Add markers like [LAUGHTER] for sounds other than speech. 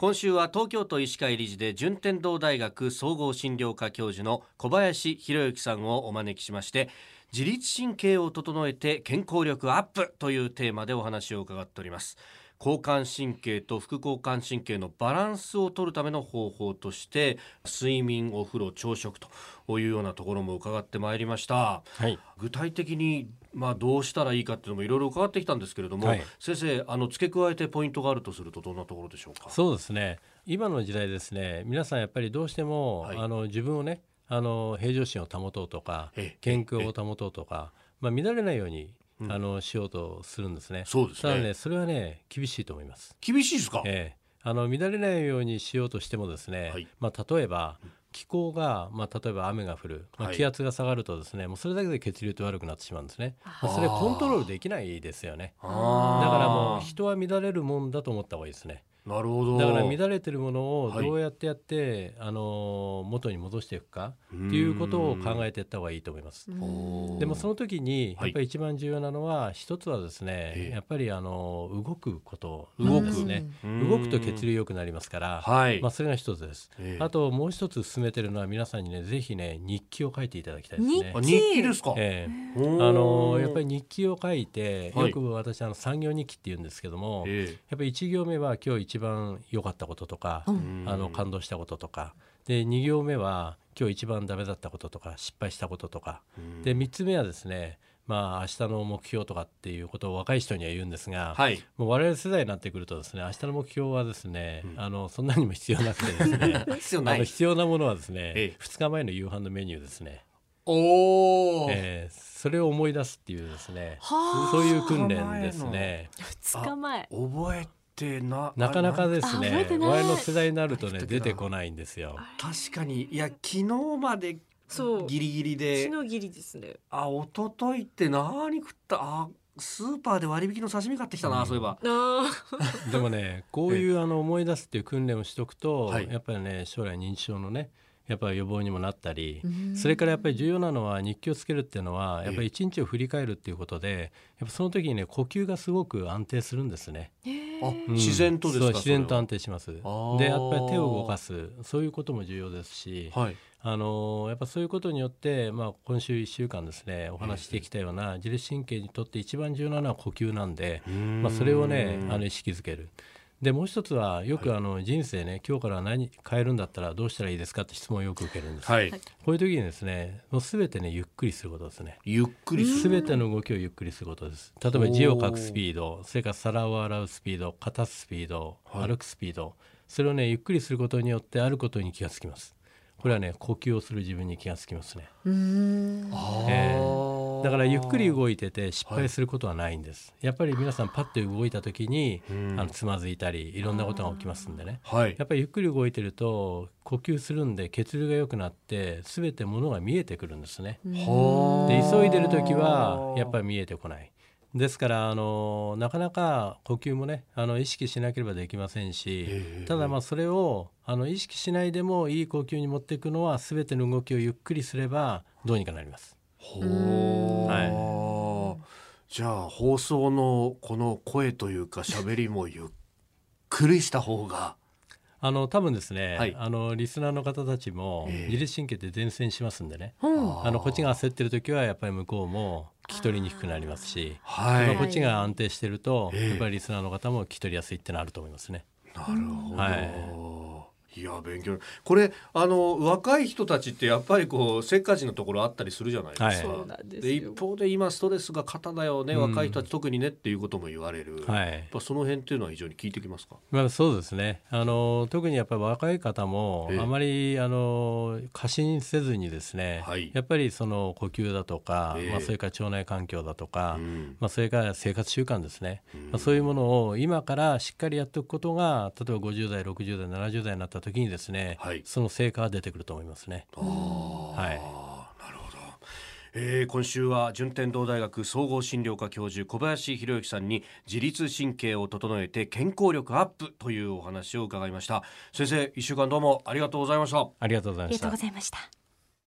今週は東京都医師会理事で順天堂大学総合診療科教授の小林博之さんをお招きしまして自律神経を整えて健康力アップというテーマでお話を伺っております。交感神経と副交感神経のバランスを取るための方法として睡眠お風呂朝食というようなところも伺ってまいりました、はい、具体的にまあどうしたらいいかっていうのもいろいろ伺ってきたんですけれども、はい、先生あの付け加えてポイントがあるとするとどんなところでしょうか？そうですね。今の時代ですね皆さんやっぱりどうしても、はい、あの自分をねあの平常心を保とうとか健康を保とうとか、まあ、乱れないようにあのしようとするんですね。そうですね。ただねそれはね厳しいと思います。厳しいですか？ええ。あの乱れないようにしようとしてもですね、はい、まあ例えば気候が、まあ、例えば雨が降る、まあ、気圧が下がるとですね、はい、もうそれだけで血流って悪くなってしまうんですね、それコントロールできないですよね。だからもう人は乱れるもんだと思った方がいいですねなるほど。だから乱れてるものをどうやってやって、はい、あの元に戻していくかっていうことを考えていった方がいいと思います。でもその時にやっぱり一番重要なのは、一つはですね、やっぱりあの動くことなんですね。動くと血流良くなりますから、はい、まあそれが一つです。あともう一つ進めてるのは皆さんにねぜひね日記を書いていただきたいですね。日記。ですか？ええ。ー、あのやっぱり日記を書いて、よく私あの産業日記って言うんですけども、やっぱり一行目は今日一番良かったこととか、あの感動したこととか。で2行目は今日一番ダメだったこととか失敗したこととか、で3つ目はですねまあ明日の目標とかっていうことを若い人には言うんですが、はい、もう我々世代になってくるとですね明日の目標はですね、うん、あのそんなにも必要なくてですね [LAUGHS] 必要あの必要なものはですね、ええ、2日前の夕飯のメニューですね。おえー、それを思い出すっていうですねそういう訓練ですね。2日前。覚えってななかなかですね。前の世代になるとね出てこないんですよ。確かにいや昨日までそうギリギリで昨日ギリですね。あ一昨日って何食ったあスーパーで割引の刺身買ってきたな、うん、そういえば。[LAUGHS] でもねこういうあの思い出すっていう訓練をしておくと、はい、やっぱりね将来認知症のねやっぱり予防にもなったりそれからやっぱり重要なのは日記をつけるっていうのはやっぱり一日を振り返るっていうことでやっぱその時にね呼吸がすごく安定するんですね。あ、自然とですか自然と安定します。でやっぱり手を動かす。そういうことも重要ですし、はい、あのやっぱそういうことによって、まあ、今週1週間ですねお話してきたような自律神経にとって一番重要なのは呼吸なんで、まあ、それをねあの意識づける。でもう一つはよくあの人生ね、今日から何変えるんだったらどうしたらいいですかって質問をよく受けるんです、はい、こういう時にですねもう全てねゆっくりすることですね。ゆっくり全ての動きをゆっくりすることです。例えば字を書くスピードそれから皿を洗うスピード片すスピード、歩くスピードそれをねゆっくりすることによってあることに気がつきます。これはね呼吸をする自分に気がつきますね、えーだからゆっくり動いてて失敗することはないんです、はい、やっぱり皆さんパッと動いた時にあのつまずいたりいろんなことが起きますんでね、はい、やっぱりゆっくり動いてると呼吸するんで血流が良くなって全てものが見えてくるんですね。で急いでる時はやっぱり見えてこない。ですからあのなかなか呼吸もねあの意識しなければできませんしただまあそれをあの意識しないでもいい呼吸に持っていくのは全ての動きをゆっくりすればどうにかなります。じゃあ放送のこの声というか喋りもゆっくりした方があの多分ですね、はい、あのリスナーの方たちも自律神経って伝染しますんでね、えー、あのこっちが焦ってる時はやっぱり向こうも聞き取りにくくなりますし、はい、こっちが安定してると、やっぱりリスナーの方も聞き取りやすいってのあると思いますね。なるほど、はいいや勉強。これあの若い人たちってやっぱりこうせっかちなところあったりするじゃないですか、はい、で一方で今ストレスが肩だよね、うん、若い人たち特にねっていうことも言われる、はい、やっぱその辺っていうのは非常に聞いてきますか、まあ、そうですね。あの特にやっぱり若い方もあまりあの過信せずにですね、はい、やっぱりその呼吸だとか、まあ、それから腸内環境だとか、うん、まあ、それから生活習慣ですね、うん、まあ、そういうものを今からしっかりやっておくことが例えば50代60代70代になった時にですねはい、その成果が出てくると思いますね。はい、なるほど。えー、今週は順天堂大学総合診療科教授小林博之さんに自律神経を整えて健康力アップというお話を伺いました。先生一週間どうもありがとうございました。ありがとうございました。ありがとうございました